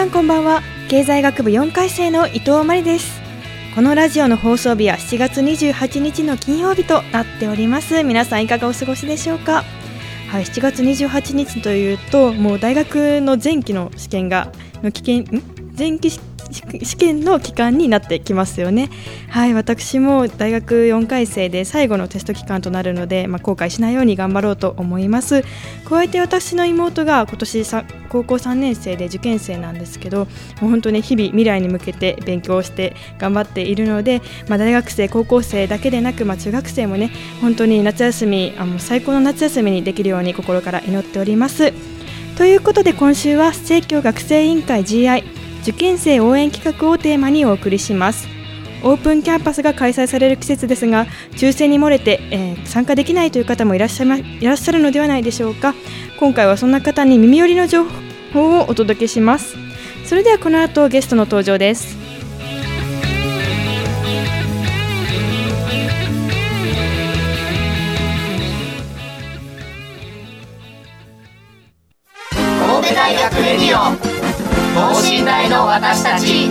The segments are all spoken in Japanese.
さんこんばんは。経済学部4回生の伊藤真理です。このラジオの放送日は7月28日の金曜日となっております。皆さんいかがお過ごしでしょうか？はい7月28日というともう大学の前期の試験がの危険ん？前期試験の期間になってきますよね。はい私も大学4回生で最後のテスト期間となるので、まあ、後悔しないように頑張ろうと思います。加えて私の妹が今年さ高校3年生で受験生なんですけどもう本当に日々未来に向けて勉強して頑張っているので、まあ、大学生高校生だけでなく、まあ、中学生もね本当に夏休みあの最高の夏休みにできるように心から祈っております。ということで今週は生協学生委員会 GI 受験生応援企画をテーマにお送りします。オープンキャンパスが開催される季節ですが抽選に漏れて、えー、参加できないという方もいらっしゃいまいらっしゃるのではないでしょうか。今回はそんな方に耳寄りの情報をお届けします。それではこの後ゲストの登場です。私たち。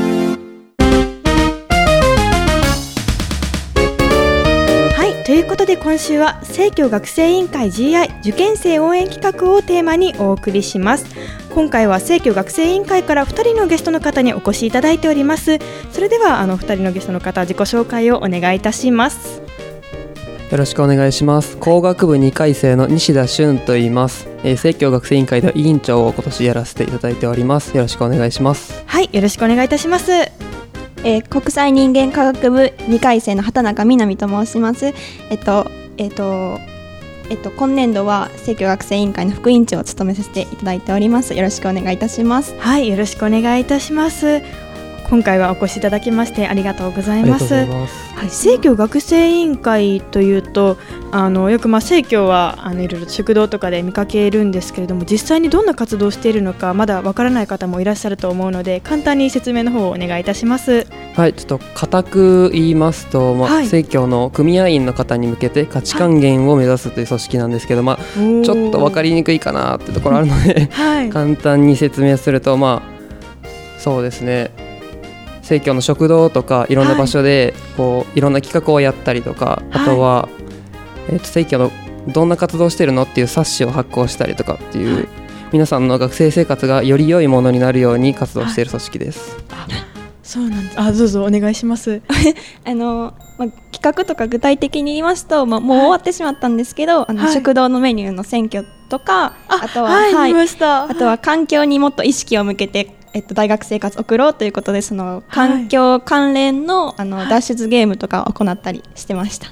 はいということで今週は生協学生委員会 GI 受験生応援企画をテーマにお送りします。今回は生協学生委員会から2人のゲストの方にお越しいただいております。それではあの2人のゲストの方自己紹介をお願いいたします。よろしくお願いします。工学部2回生の西田俊と言います、えー、生協学生委員会では委員長を今年やらせていただいております。よろしくお願いします。はいよろしくお願いいたします。えー、国際人間科学部2回生の畑中みなみと申します。えっとえっとえっと、今年度は生協学生委員会の副委員長を務めさせていただいております。よろしくお願いいたします。はいよろしくお願いいたします今回はお越しいただきましてありがとうございます。ます。はい、生協学生委員会というとあのよくまあ生協はあのいろいろ食堂とかで見かけるんですけれども実際にどんな活動をしているのかまだわからない方もいらっしゃると思うので簡単に説明の方をお願いいたします。はいちょっと固く言いますと、まあ、はい、生協の組合員の方に向けて価値還元を目指すという組織なんですけど、まあ、ちょっと分かりにくいかなってところあるので、はい、簡単に説明するとまあそうですね生協の食堂とかいろんな場所でこういろんな企画をやったりとか、あとは、えー、と生協のどんな活動してるのっていう冊子を発行したりとかっていう、皆さんの学生生活がより良いものになるように活動している組織です。そうなんです。あ、どうぞお願いします。あの、まあ、企画とか具体的に言いますと、まあ、もう終わってしまったんですけど、はい、あの、はい、食堂のメニューの選挙とか、あとは、はい、はい、あとは環境にもっと意識を向けてえっと、大学生活送ろうということでその環境関連の,、あの脱出ゲームとかを行ったりしてました、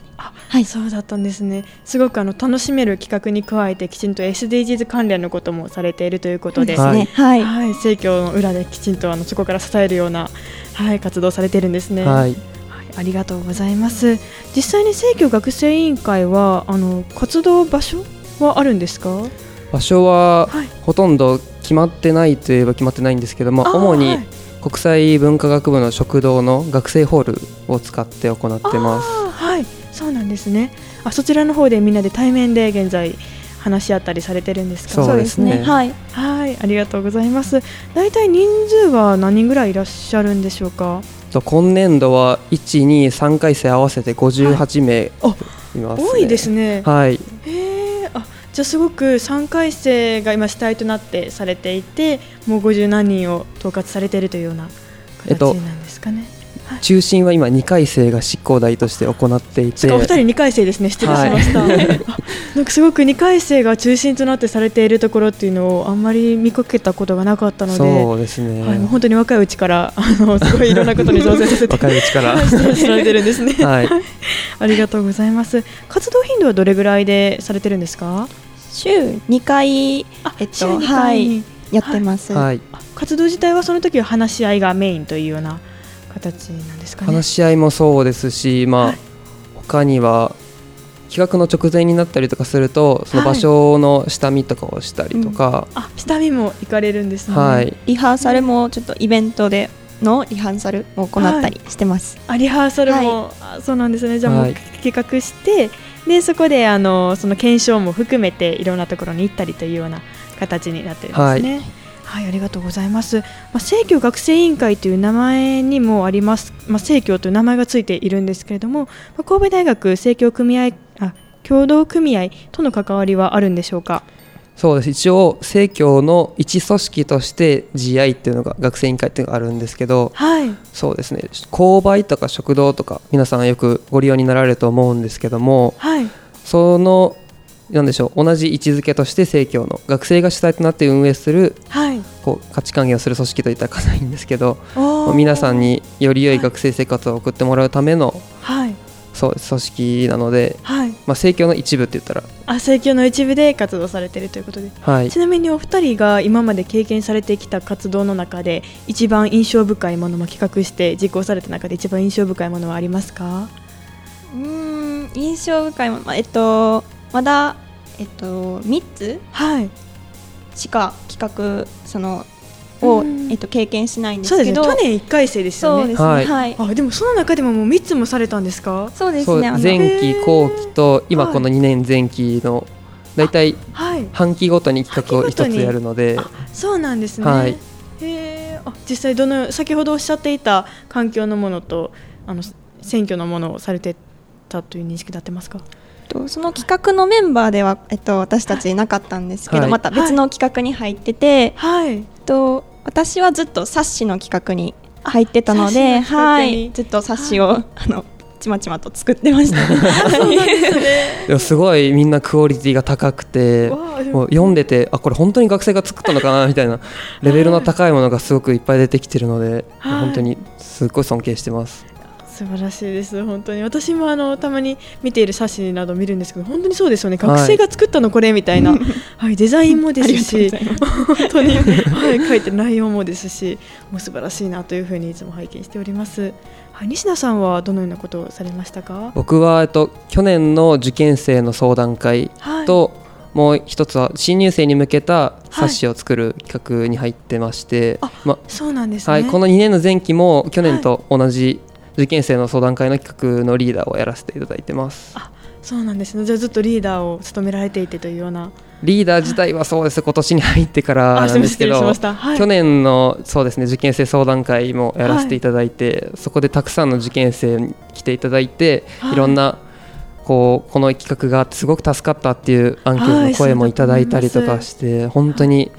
はい、そうだったんですね。すごくあの楽しめる企画に加えてきちんと SDGs 関連のこともされているということで。ですね、はい、はい、生協の裏できちんとあのそこから支えるような、はい、活動されているんですね。はい。ありがとうございます。実際に生協学生委員会はあの活動場所はあるんですか？場所はほとんど決まってないといえば決まってないんですけども主に国際文化学部の食堂の学生ホールを使って行ってます。はい。そうなんですね。あそちらの方でみんなで対面で現在話し合ったりされてるんですか？そうですね。はい。はい。ありがとうございます。大体人数は何人ぐらいいらっしゃるんでしょうか？今年度は1、2、3回生合わせて58名います、ね、多いですね。はいじゃあすごく3回生が今主体となってされていてもう50何人を統括されているというような形なんですかね。えっと中心は今2回生が執行代として行っていてお二人2回生ですね失礼しました、はい、なんかすごく2回生が中心となってされているところっていうのをあんまり見かけたことがなかったのでそうですね、はい、本当に若いうちから あのすごいいろんなことに挑戦させて若いうちから。されてるんですね、はい、ありがとうございます。活動頻度はどれぐらいでされてるんですか？週2回えっとはい。やってます、はい、活動自体はその時は話し合いがメインというような形なんですかね。話し合いもそうですし、まあ、はい、他には企画の直前になったりとかするとその場所の下見とかをしたりとか、はい。うん、あ下見も行かれるんですね、はい、リハーサルもちょっとイベントでのリハーサルを行ったりしてます、はい、あリハーサルも、はい、そうなんですね。じゃあもう企画して、でそこであのその検証も含めていろんなところに行ったりというような形になってるんですね。はい、ありがとうございます。まあ、生協学生委員会という名前にもあります、まあ、生協という名前がついているんですけれども、まあ、神戸大学生協組合あ協同組合との関わりはあるんでしょうか？そうです。一応生協の一組織として GI っていうのが学生委員会っていうのがあるんですけど、はい、そうですね。購買とか食堂とか皆さんよくご利用になられると思うんですけども、はい、そのなんでしょう同じ位置づけとして生協の学生が主体となって運営する、はい、こう価値還元をする組織といったらかないんですけど皆さんにより良い学生生活を送ってもらうための、はい、そう組織なので、はい。まあ、生協の一部って言ったら。あ生協の一部で活動されているということで、はい、ちなみにお二人が今まで経験されてきた活動の中で一番印象深いものも企画して実行された中で一番印象深いものはありますか？うん印象深いもの、えっとまだ、えっと、3つ、はい、しか企画そのを、えっと、経験しないんですけど、ね、去年1回生ですよね。ね。はい、はい、あでもその中でももう3つもされたんですか？そうですね。前期後期と今この2年前期の大体半期ごとに企画を1つやるので、そうなんですね、はい、へあ実際どの先ほどおっしゃっていた環境のものとあの選挙のものをされてたという認識であってますか？とその企画のメンバーでは、えっと、私たちいなかったんですけど、はい、また別の企画に入ってて、はい、と、私はずっと冊子の企画に入ってたので、はい、ずっと冊子を、あのちまちまと作ってました、ね、すごいみんなクオリティが高くても。う読んでてあこれ本当に学生が作ったのかな？みたいな レベルの高いものがすごくいっぱい出てきてるので、本当にすごい尊敬してます。素晴らしいです本当に。私もあのたまに見ている冊子など見るんですけど本当にそうですよね。学生が作ったのこれみたいな、はい、はい、デザインもですし本当に、はい、書いてる内容もですしもう素晴らしいなというふうにいつも拝見しております。はい、西田さんはどのようなことをされましたか？僕は、えっと、去年の受験生の相談会と、はい。もう一つは新入生に向けた冊子を作る企画に入ってまして、はい、まそうなんです、ね、はい、この2年の前期も去年と同じ受験生の相談会の企画のリーダーをやらせていただいてます。あそうなんですね。じゃあずっとリーダーを務められていてというような。リーダー自体はそうです、今年に入ってからなんですけど、はい、去年のそうですね受験生相談会もやらせていただいて、はい、そこでたくさんの受験生に来ていただいて、はい、いろんなこうこの企画がすごく助かったっていうアンケートの声もいただいたりとかして、本当に。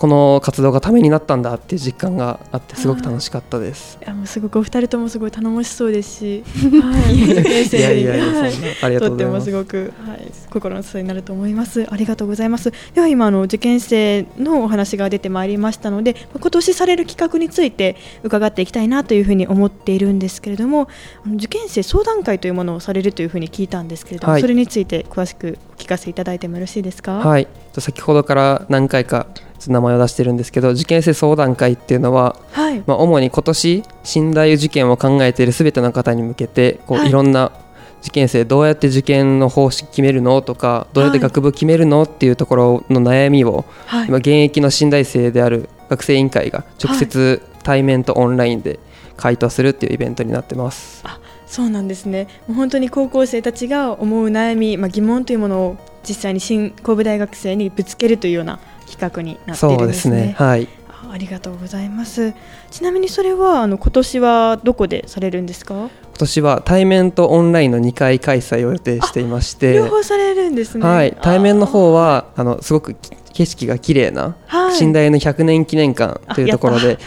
この活動がためになったんだっていう実感があってすごく楽しかったです。いやもうすごくお二人ともすごい頼もしそうですし、はい、受験生にありがとうございます。とってもすごくはい心の支えになると思います。ありがとうございます。では今あの受験生のお話が出てまいりましたので、今年される企画について伺っていきたいなというふうに思っているんですけれども、受験生相談会というものをされるというふうに聞いたんですけれども、はい、それについて詳しくお聞かせいただいてもよろしいですか？はい。先ほどから何回か名前を出してるんですけど受験生相談会っていうのは、はい、まあ、主に今年新大受験を考えているすべての方に向けてこう、はい、いろんな受験生どうやって受験の方式決めるのとかどうやって学部決めるのっていうところの悩みを、はい、今現役の新大生である学生委員会が直接対面とオンラインで回答するっていうイベントになってます。あそうなんですね。もう本当に高校生たちが思う悩み、まあ、疑問というものを実際に新神戸大学生にぶつけるというような企画になっているんですね。すねはいありがとうございます。ちなみにそれはあの今年はどこでされるんですか？今年は対面とオンラインの2回開催を予定していまして、両方されるんですね。はい、対面の方はあのすごく緊景色が綺麗な、はい、寝台の100年記念館というところで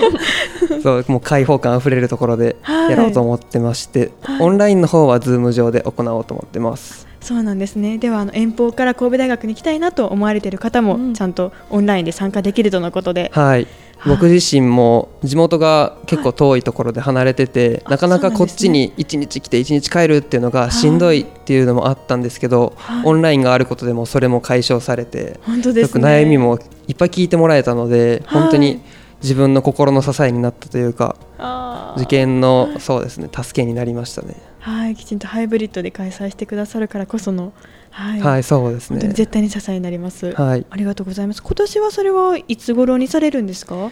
そうもう開放感あふれるところでやろうと思ってまして、はい、オンラインの方はズーム上で行おうと思ってます。そうなんですね。ではあの遠方から神戸大学に行きたいなと思われている方も、ちゃんとオンラインで参加できるとのことで、はい、僕自身も地元が結構遠いところで離れてて、なかなかこっちに1日来て1日帰るっていうのがしんどいっていうのもあったんですけど、オンラインがあることでもそれも解消されて本当です、ね、悩みもいっぱい聞いてもらえたので、本当に自分の心の支えになったというか受験のそうですね助けになりましたね。はいきちんとハイブリッドで開催してくださるからこそのはい、はい、そうですね。絶対に支えになります、はい、ありがとうございます。今年はそれはいつ頃にされるんですか？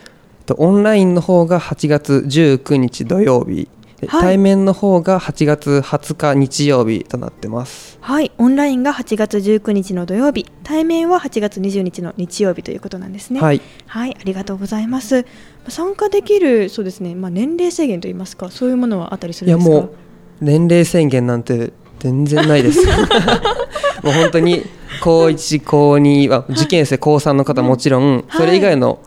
オンラインの方が8月19日土曜日はい、対面の方が8月20日日曜日となってます。はい。オンラインが8月19日の土曜日。対面は8月20日の日曜日ということなんですね。はい、はい、ありがとうございます。参加できるそうですね、まあ、年齢制限といいますかそういうものはあったりするんですか？いやもう年齢制限なんて全然ないです。もう本当に高1高2は受験生高3の方もちろん、それ以外の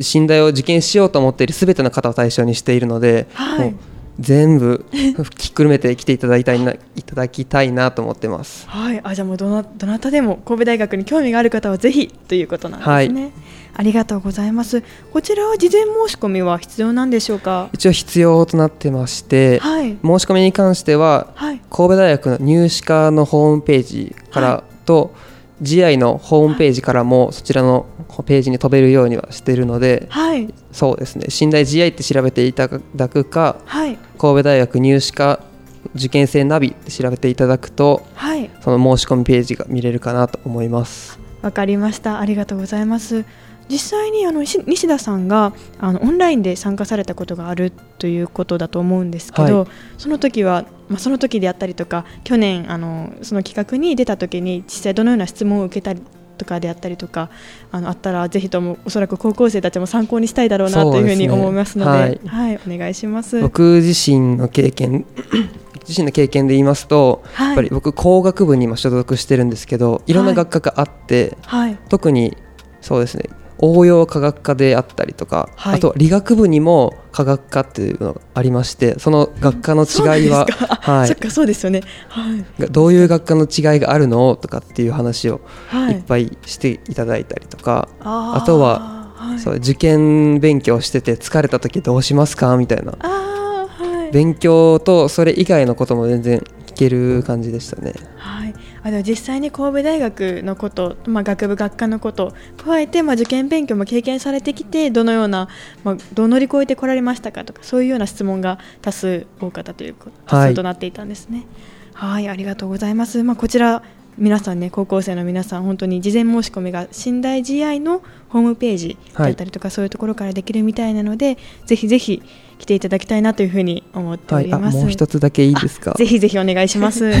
信頼を受験しようと思っているすべての方を対象にしているので、はい、全部ひっくるめて来ていただきたいないただきたいなと思ってます。はい、あじゃあもうどなどなたでも神戸大学に興味がある方はぜひということなんですね。はい、ありがとうございます。こちらは事前申し込みは必要なんでしょうか？一応必要となってまして、はい、申し込みに関しては、はい、神戸大学の入試課のホームページからと、GI のホームページからもそちらのページに飛べるようにはしているので、はい、そうですね。寝台 GI って調べていただくか、はい、神戸大学入試課受験生ナビって調べていただくと、はい、その申し込みページが見れるかなと思います。わかりました。ありがとうございます実際にあの西田さんがあのオンラインで参加されたことがあるということだと思うんですけど、はい、その時は、まあ、その時であったりとか去年あのその企画に出た時に実際どのような質問を受けたりとかであったりとかあのあったらぜひともおそらく高校生たちも参考にしたいだろうなというふうに思いますので、ね、はい、はい、お願いします。僕自身の経験 自身の経験で言いますと、はい、やっぱり僕工学部に今所属してるんですけどいろんな学科があって、はい、特にそうですね応用科学科であったりとか、はい、あと理学部にも科学科っていうのがありましてその学科の違いは、はい、そうですよね、はい、どういう学科の違いがあるのとかっていう話をい。っぱいしていただいたりとか、はい、あとは、はい、そう受験勉強してて疲れた時どうしますかみたいな、はい、勉強とそれ以外のことも全然聞ける感じでしたね。はいあの実際に神戸大学のこと、まあ、学部学科のこと加えて、まあ、受験勉強も経験されてきてどのような、まあ、どう乗り越えてこられましたかとかそういうような質問が多数多かったという多数となっていたんですね。はい、はいありがとうございます。まあ、こちら皆さんね高校生の皆さん本当に事前申し込みが寝台試合のホームページだったりとか、はい、そういうところからできるみたいなのでぜひぜひ来ていただきたいなというふうに思っております、はい、もう一つだけいいですか？ぜひぜひお願いします。はい、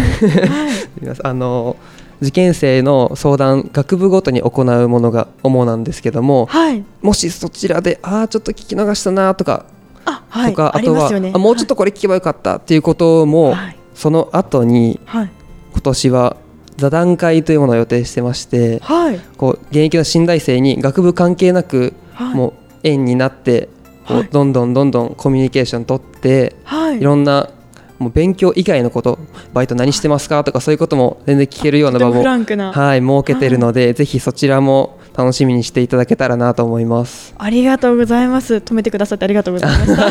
あの受験生の相談学部ごとに行うものが主なんですけども、はい、もしそちらでああちょっと聞き逃したなとかあ、はい、とかあとはあ、ね、もうちょっとこれ聞けばよかったっていうことも、はい、その後に、はい、今年は座談会というものを予定してまして、はい、こう現役の新大生に学部関係なく、はい、もう縁になってこうどんどんどんどんコミュニケーション取って、はい、いろんなもう勉強以外のことバイト何してますかとかそういうことも全然聞けるような場もはい設けてるので、ぜひそちらも楽しみにしていただけたらなと思います。ありがとうございます。止めてくださってありがとうございました。い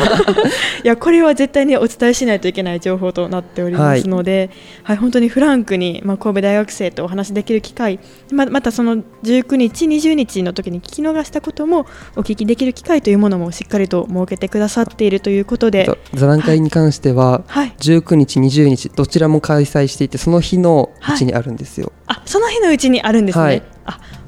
やこれは絶対にお伝えしないといけない情報となっておりますので、はい、はい、本当にフランクに、まあ、神戸大学生とお話しできる機会ままたその19日20日の時に聞き逃したこともお聞きできる機会というものもしっかりと設けてくださっているということで座談会に関しては、はい、19日20日どちらも開催していてその日のうちにあるんですよ、はい、あその日のうちにあるんですね、はい、あ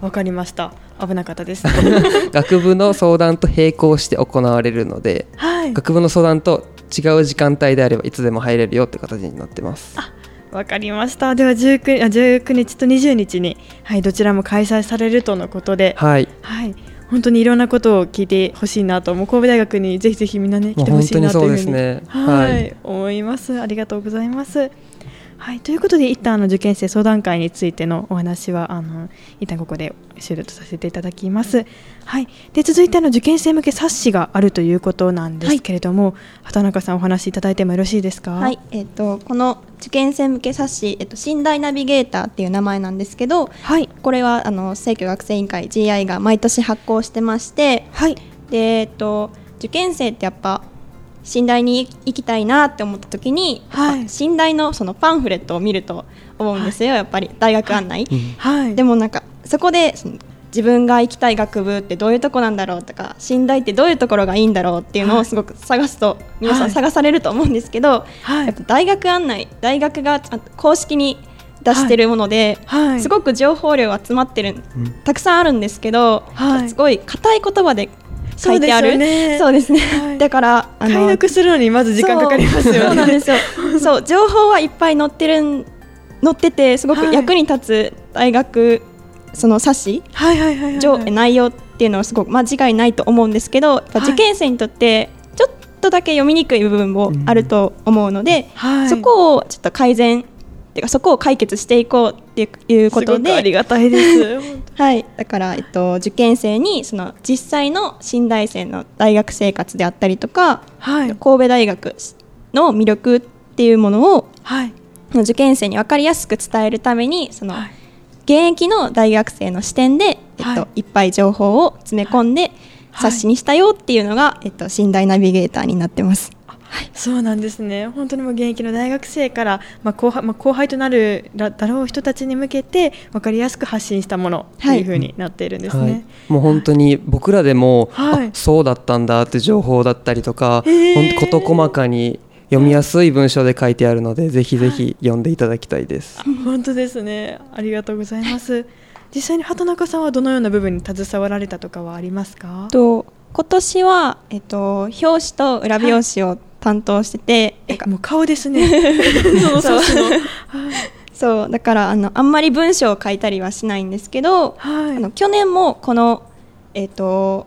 わかりました。危なかったです。学部の相談と並行して行われるので、はい、学部の相談と違う時間帯であればいつでも入れるよって形になってます。わかりました。では 19, あ19日と20日に、はい、どちらも開催されるとのことで、はい、はい、本当にいろんなことを聞いてほしいなと。もう神戸大学にぜひぜひみんなね来てほしいなというふうに、ね、はい、はい、思います。ありがとうございますはい、ということで一旦あの受験生相談会についてのお話はあの一旦ここで終了とさせていただきます。はい、で続いての受験生向け冊子があるということなんですけれども、はい、畑中さんお話しいただいてもよろしいですか？はい、えっ、ー、とこの受験生向け冊子、えっ、ー、と寝台ナビゲーターっていう名前なんですけど、はい、これはあの政教学生委員会 GI が毎年発行してまして、はい、でえっ、ー、と受験生ってやっぱ寝台に行きたいなって思った時に、はい、寝台のそのパンフレットを見ると思うんですよ、はい、やっぱり大学案内、はい、でもなんかそこで自分が行きたい学部ってどういうとこなんだろうとか寝台ってどういうところがいいんだろうっていうのをすごく探すと、皆さん探されると思うんですけど、やっぱ大学案内大学が公式に出してるもので、すごく情報量集まってる、たくさんあるんですけど、すごい硬い言葉で書いてある。そうですね、はい、だから解読するのにまず時間かかりますよね。そう。なんですよ。そう情報はいっぱい載ってる載っててすごく役に立つ大学、その冊子、はいはいはいはい、内容っていうのはすごく間違いないと思うんですけど、受験生にとってちょっとだけ読みにくい部分もあると思うので、はい、そこをちょっと改善ていうかそこを解決していこうっていうことで。ありがたいです。はい。だから、えっと、受験生にその実際の新大生の大学生活であったりとか、はい、神戸大学の魅力っていうものを、はい、受験生に分かりやすく伝えるためにその、はい、現役の大学生の視点で、えっとい、っぱい情報を詰め込んで、冊子にしたよっていうのが、えっと、寝台ナビゲーターになってます。はい、そうなんですね。本当にもう現役の大学生から、まあ後輩まあ、後輩となるだろう人たちに向けて分かりやすく発信したものとい。うふうになっているんですね、はい。はい、もう本当に僕らでも、はい、そうだったんだって情報だったりとか、本当事細かに読みやすい文章で書いてあるのでぜひぜひ読んでいただきたいです、本当ですね。ありがとうございます。実際に畑中さんはどのような部分に携わられたとかはありますか？と今年は、えっと、表紙と裏表紙を担当してて、えもう顔ですね。そう そう。だからあのあんまり文章を書いたりはしないんですけど、はい、あの去年もこの、えーと、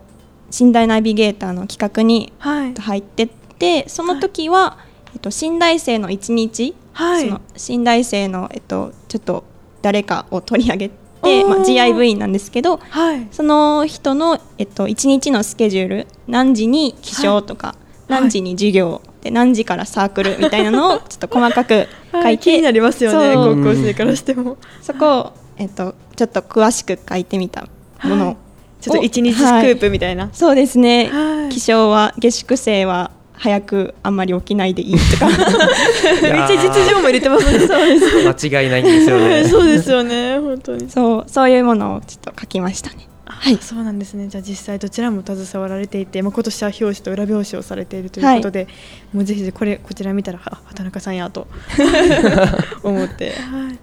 寝台ナビゲーターの企画に入ってって、その時は、はい、えーと、寝台生の一日、はい、その寝台生の、えーと、ちょっと誰かを取り上げて、まあ、GIV 員なんですけど、はい、その人の、えっと、1日のスケジュール何時に起床とか、何時に授業で何時からサークルみたいなのをちょっと細かく書いて、はい、気になりますよね高校生からしても。そこを、えっと、ちょっと詳しく書いてみたもの、はい、ちょっと一日スクープみたいな、はい、そうですね、起床は下宿生は早くあんまり起きないでいいとか。めっちゃ実情も入れてますね。そうです。間違いないんですよね。そうですよね本当に。そうそういうものをちょっと書きましたねはい、そうなんですね。じゃあ実際どちらも携わられていて、まあ、今年は表紙と裏表紙をされているということで、はい、もうぜひこれこちら見たら畑中さんやと 思って、はい、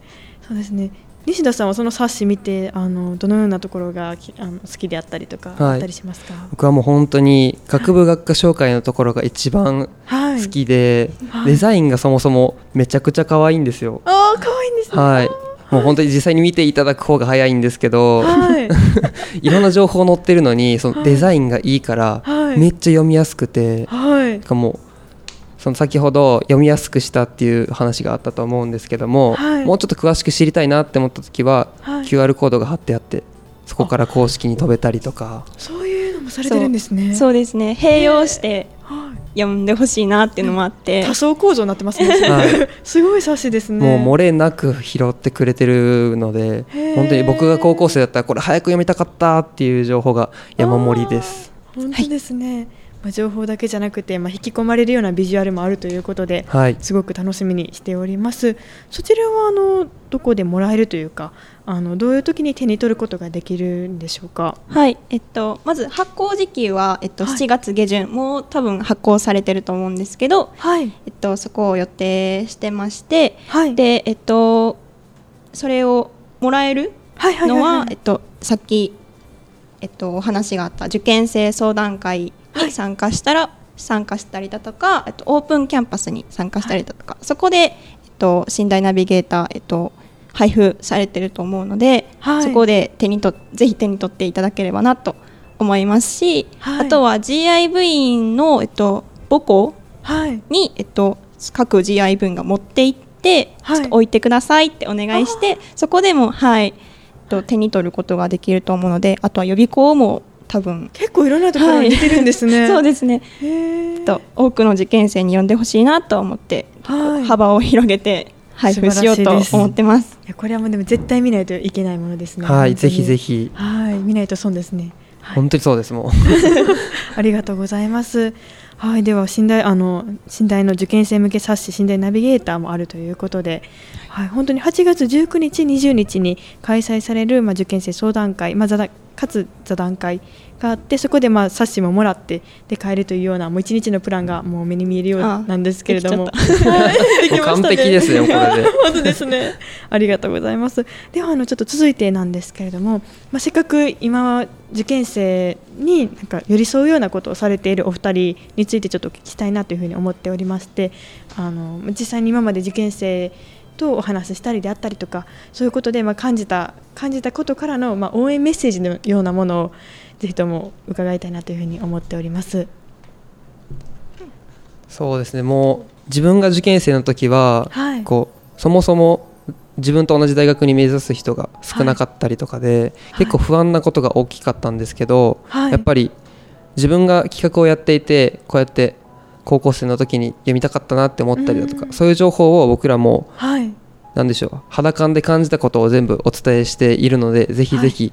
そうですね。西田さんはその冊子見てあのどのようなところがあの好きであったりとか、あったりしますか？僕はもう本当に学部学科紹介のところが一番好きで、はい、デザインがそもそもめちゃくちゃ可愛いんですよ。あ可愛いんですね、はいもう本当に実際に見ていただく方が早いんですけど、はい、いろんな情報載ってるのにそのデザインがいいから、めっちゃ読みやすくて、はい、かもその先ほど読みやすくしたっていう話があったと思うんですけども、はい、もうちょっと詳しく知りたいなって思った時は、はい、QR コードが貼ってあってそこから公式に飛べたりとか。そういうのもされてるんですね。そうですね。併用して読んでほしいなっていうのもあって。多層構造になってますね、はい、すごい冊子ですね。もう漏れなく拾ってくれてるので本当に僕が高校生だったらこれ早く読みたかったっていう情報が山盛りです。本当ですね、はい。まあ、情報だけじゃなくて、まあ、引き込まれるようなビジュアルもあるということで、はい、すごく楽しみにしております。そちらはあのどこでもらえるというかあのどういう時に手に取ることができるんでしょうか？はい、えっと、まず発行時期は、えっと、7月下旬、はい、もう多分発行されてると思うんですけど、はい。えっと、そこを予定してまして、はい、でえっと、それをもらえるのは、えっと、さっき、えっと、お話があった受験生相談会に参加したら、はい、参加したりだとか、えっと、オープンキャンパスに参加したりだとか、はい、そこで、えっと、寝台ナビゲーター、えっと、配布されてると思うので、はい、そこで手にとぜひ手に取っていただければなと思いますし、あとは GI 部員の、えっと、母校に、えっと、各 GI 部員が持っていってて、ちょっと置いてくださいってお願いしてそこでもはいと手に取ることができると思うのであとは予備校も多分結構いろんなところに出てるんですね、はい、そうですね。と多くの受験生に読んでほしいなと思って、はい、幅を広げて配布しようと思ってます。いやこれはもうでも絶対見ないといけないものですねはいぜひぜひ。はい見ないと損ですね、はい、本当にそうですもう。ありがとうございます。はい、では寝台あの寝台の受験生向け冊子寝台ナビゲーターもあるということで、はい、本当に8月19日、20日に開催される、まあ、受験生相談会、まあ、かつ座談会があってそこでまあ冊子ももらってで帰るというようなもう一日のプランがもう目に見えるようなんですけれども。完璧ですねこれで。本当ですね。ありがとうございます。ではあのちょっと続いてなんですけれども、まあ、せっかく今受験生になんか寄り添うようなことをされているお二人についてちょっと聞きたいなというふうに思っておりましてあの実際に今まで受験生とお話ししたりであったりとかそういうことでまあ感じた感じたことからのまあ応援メッセージのようなものをぜひとも伺いたいなというふうに思っております。そうですね。もう自分が受験生の時は、はい、こうそもそも自分と同じ大学に目指す人が少なかったりとかで、はい、結構不安なことが大きかったんですけど、はい、やっぱり自分が企画をやっていてこうやって高校生の時に読みたかったなって思ったりだとか、そういう情報を僕らも、はい、でしょう肌感で感じたことを全部お伝えしているのでぜひぜひ、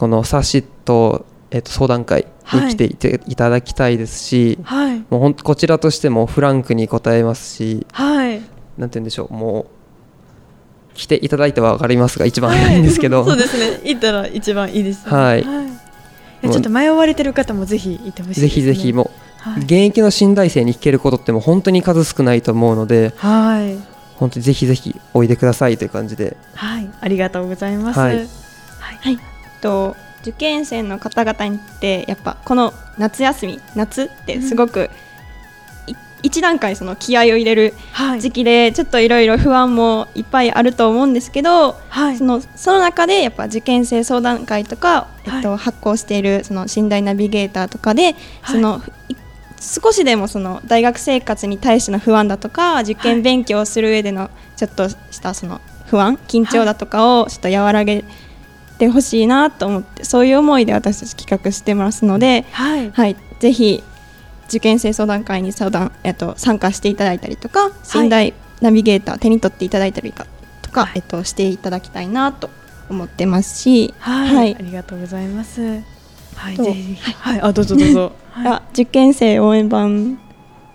この冊子と,、えー、と相談会に来ていて、い、ただきたいですし、はい、もう本当こちらとしてもフランクに答えますし、はい、なんて言うんでしょうもう来ていただいては分かりますが一番早いんですけど、そうですね。行ったら一番いいです、ね、はい、ちょっと迷われてる方もぜひ行ってほしい、ね、ぜひぜひもはい、現役の新大生に聞けることっても本当に数少ないと思うので、はい、本当にぜひぜひおいでくださいという感じで、はい、ありがとうございます。はい、はい、と受験生の方々にってやっぱこの夏休み夏ってすごく、うん。一段階その気合を入れる時期でちょっといろいろ不安もいっぱいあると思うんですけど、はい、そのその中でやっぱ受験生相談会とか、えっと、発行しているその寝台ナビゲーターとかで、その少しでもその大学生活に対しての不安だとか受験勉強をする上でのちょっとしたその不安緊張だとかをちょっと和らげてほしいなと思ってそういう思いで私たち企画してますので、はい、はい、ぜひ受験生相談会に相談、えっと、参加していただいたりとか信頼ナビゲーター手に取っていただいたりとか、はい、えっと、していただきたいなと思ってますし、はい、はい、ありがとうございます。はい、ぜひ、はい、あ、どうぞどうぞ。はい、受験生応援版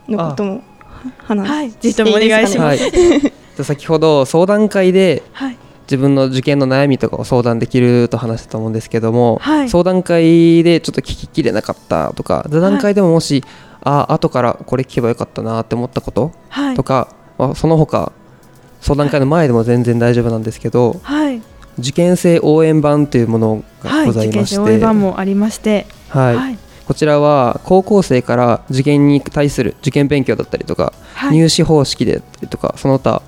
のことも話はい、ぜひともお願いします。はい、先ほど相談会で、はい、自分の受験の悩みとかを相談できると話したと思うんですけども、はい、相談会でちょっと聞ききれなかった。とか座談会でももし、あ後からこれ聞けばよかったなって思ったこととか、まあ、その他相談会の前でも全然大丈夫なんですけど、はい、受験生応援版というものがございまして、はい、応援版もありまして、はい、はい、こちらは高校生から受験に対する受験勉強だったりとか、入試方式であったりとかその他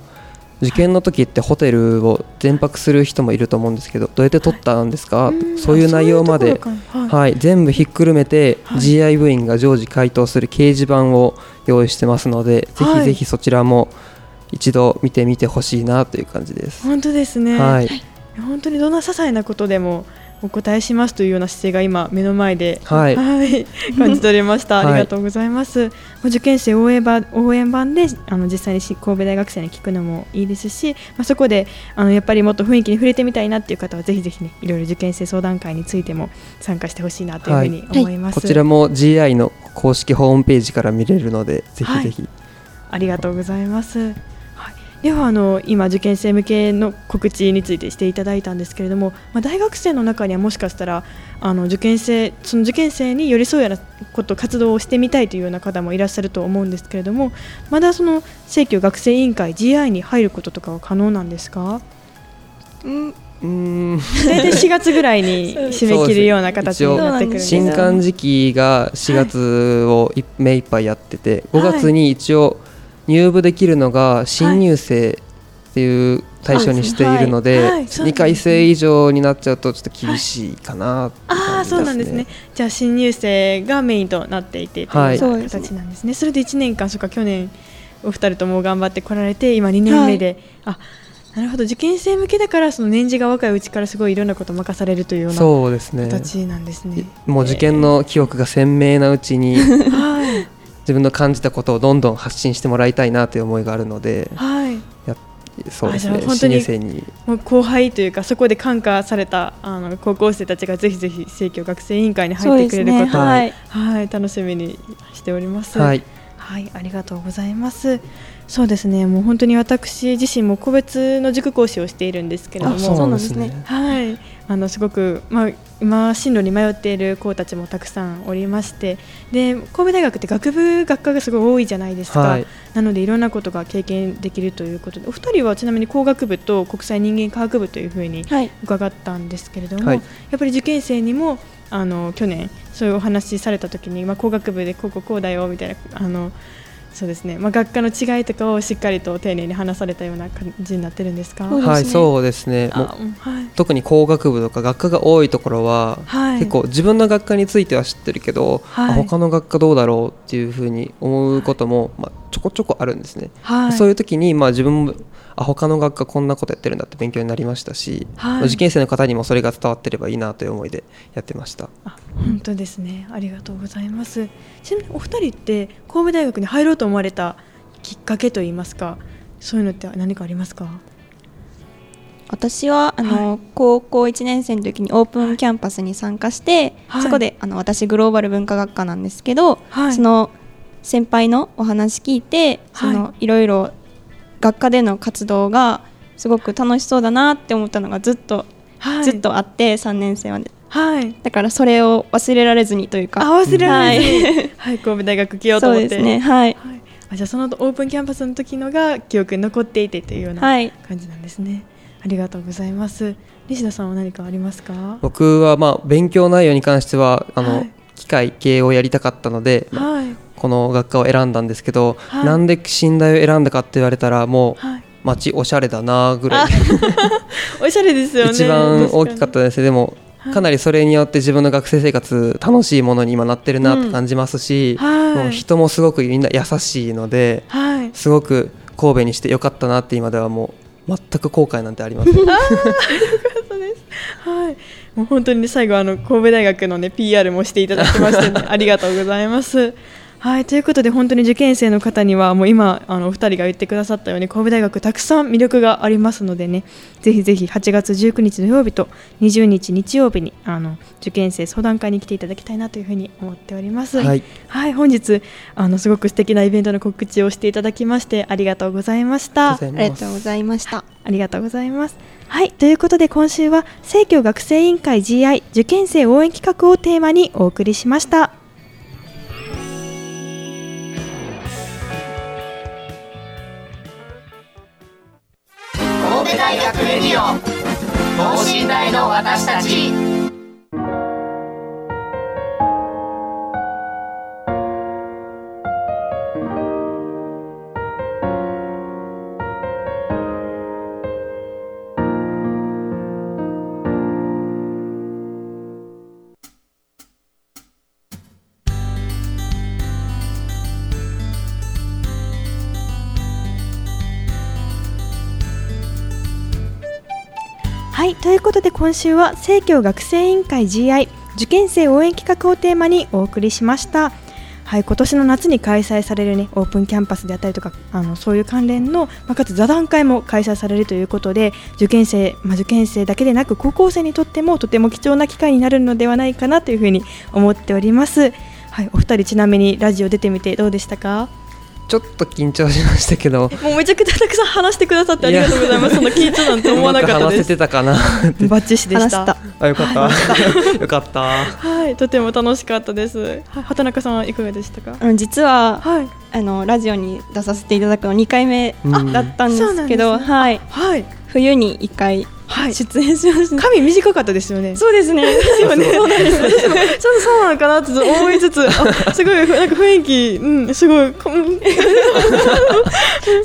受験の時ってホテルを全泊する人もいると思うんですけどどうやって取ったんですか、はい、そういう内容まで、はい、はい、全部ひっくるめて、はい、GI 部員が常時回答する掲示板を用意してますので、ぜひぜひそちらも一度見てみてほしいなという感じです。本当ですね、はい、本当にどんな些細なことでもお答えしますというような姿勢が今目の前で、はい、はい、感じ取れました。ありがとうございます。はい、受験生応援版応援版であの実際に神戸大学生に聞くのもいいですし、まあそこであのやっぱりもっと雰囲気に触れてみたいなっていう方はぜひぜひねいろいろ受験生相談会についても参加してほしいなというふうに思います、はい、こちらも GI の公式ホームページから見れるのでぜひぜひ、ありがとうございます。ではあの今、受験生向けの告知についてしていただいたんですけれども、まあ、大学生の中にはもしかしたらあの受験生その受験生に寄り添うようなこと活動をしてみたいというような方もいらっしゃると思うんですけれどもまだその正教学生委員会 GI に入ることとかは可能なんですか？うんうん。大体4月ぐらいに 締め切るような形になってくるんです新刊時期が4月を目いっぱいやってて、5月に一応、入部できるのが新入生っていう対象にしているので、はいはい、2回生以上になっちゃうとちょっと厳しいかな、ね、ああそうなんですね。じゃあ新入生がメインとなっていてとい。う形なんですね、それで1年間そっか去年お二人とも頑張ってこられて今2年目で、はい、あなるほど。受験生向けだからその年次が若いうちからすごいいろんなことを任されるというようなそうですね。形なんですね。もう受験の記憶が鮮明なうちに、はい、自分の感じたことをどんどん発信してもらいたいなという思いがあるので、はい、やそうですね。本当にに。もう後輩というかそこで感化されたあの高校生たちがぜひぜひ生協学生委員会に入ってくれることを、ね、はい、はい、楽しみにしております。はい。はい、ありがとうございます。そうですね、もう本当に私自身も個別の塾講師をしているんですけれども、そうなんですね。はい、あのすごくまあ今進路に迷っている子たちもたくさんおりまして、で神戸大学って学部学科がすごい多いじゃないですか。はい、なのでいろんなことが経験できるということで、お二人はちなみに工学部と国際人間科学部というふうに伺ったんですけれども、はい、やっぱり受験生にもあの去年そういうお話された時に、まあ、工学部でこうこうこうだよみたいなあのそうですね、まあ、学科の違いとかをしっかりと丁寧に話されたような感じになってるんですか？はいそうですね。はい、特に工学部とか学科が多いところは、はい、結構自分の学科については知ってるけど、はい、他の学科どうだろうっていうふうに思うことも、まあ、ちょこちょこあるんですね、はい、そういう時に、まあ、自分もあ他の学科こんなことやってるんだって勉強になりましたし、はい、受験生の方にもそれが伝わってればいいなという思いでやってました。あ本当ですね。ありがとうございます。ちなみにお二人って神戸大学に入ろうと思われたきっかけといいますかそういうのって何かありますか？私はあの、はい、高校1年生の時にオープンキャンパスに参加して、はい、そこであの私グローバル文化学科なんですけど、はい、その先輩のお話聞いて、そのいろいろ学科での活動がすごく楽しそうだなって思ったのがずっと、はい、ずっとあって3年生まで、はい、だからそれを忘れられずにというか。忘れられずに、はい、はい、神戸大学来ようと思って。そうですね。はい、はい、あじゃあそのオープンキャンパスの時のが記憶に残っていてというような感じなんですね、ありがとうございます。西田さんは何かありますか？僕はまあ勉強内容に関してはあの、機械系をやりたかったので、はい、この学科を選んだんですけど、はい、なんで寝台を選んだかって言われたらもう、はい、街おしゃれだなぐらい。おしゃれですよね。一番大きかったですでもかなりそれによって自分の学生生活楽しいものに今なってるなって感じますし、うんはい、もう人もすごくみんな優しいので、はい、すごく神戸にしてよかったなって今ではもう全く後悔なんてありません。あ よかったです。はい。もう本当に最後あの神戸大学のね PR もしていただきまして、ね、ありがとうございます。はいということで本当に受験生の方にはもう今あのお二人が言ってくださったように神戸大学たくさん魅力がありますのでねぜひぜひ8月19日土曜日と20日日曜日にあの受験生相談会に来ていただきたいなというふうに思っております。はい、はい、本日あのすごく素敵なイベントの告知をしていただきましてありがとうございました。ありがとうございました。ありがとうございます。はいということで今週は生協学生委員会 GI 受験生応援企画をテーマにお送りしました。大学レディオ等身大の私たち。ということで今週は生協学生委員会 GI 受験生応援企画をテーマにお送りしました。はい今年の夏に開催されるねオープンキャンパスであったりとかあのそういう関連の、まあ、かつ座談会も開催されるということで受験生、まあ、受験生だけでなく高校生にとってもとても貴重な機会になるのではないかなというふうに思っております。はいお二人ちなみにラジオ出てみてどうでしたか？ちょっと緊張しましたけどもうめちゃくちゃたくさん話してくださってありがとうございます。その緊張なんて思わなかったです。話せてたかな。バッチシでした。あ よかった、はい、よかった。はいとても楽しかったです。畑中さんはいかがでしたか？実は、はい、あのラジオに出させていただくの2回目だったんですけど、はい、はい、冬に1回はい、出演しました。髪短かったですよね。そうですね。ですよね。そうなんです。ちょっとそうなのかなって思いつつ、あ、すごいなんか雰囲気、うん、すごい。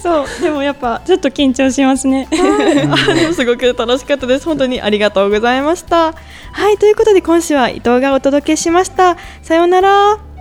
そう、でもやっぱちょっと緊張しますね。すごく楽しかったです。本当にありがとうございました。はい、ということで今週は伊藤がお届けしました。さようなら。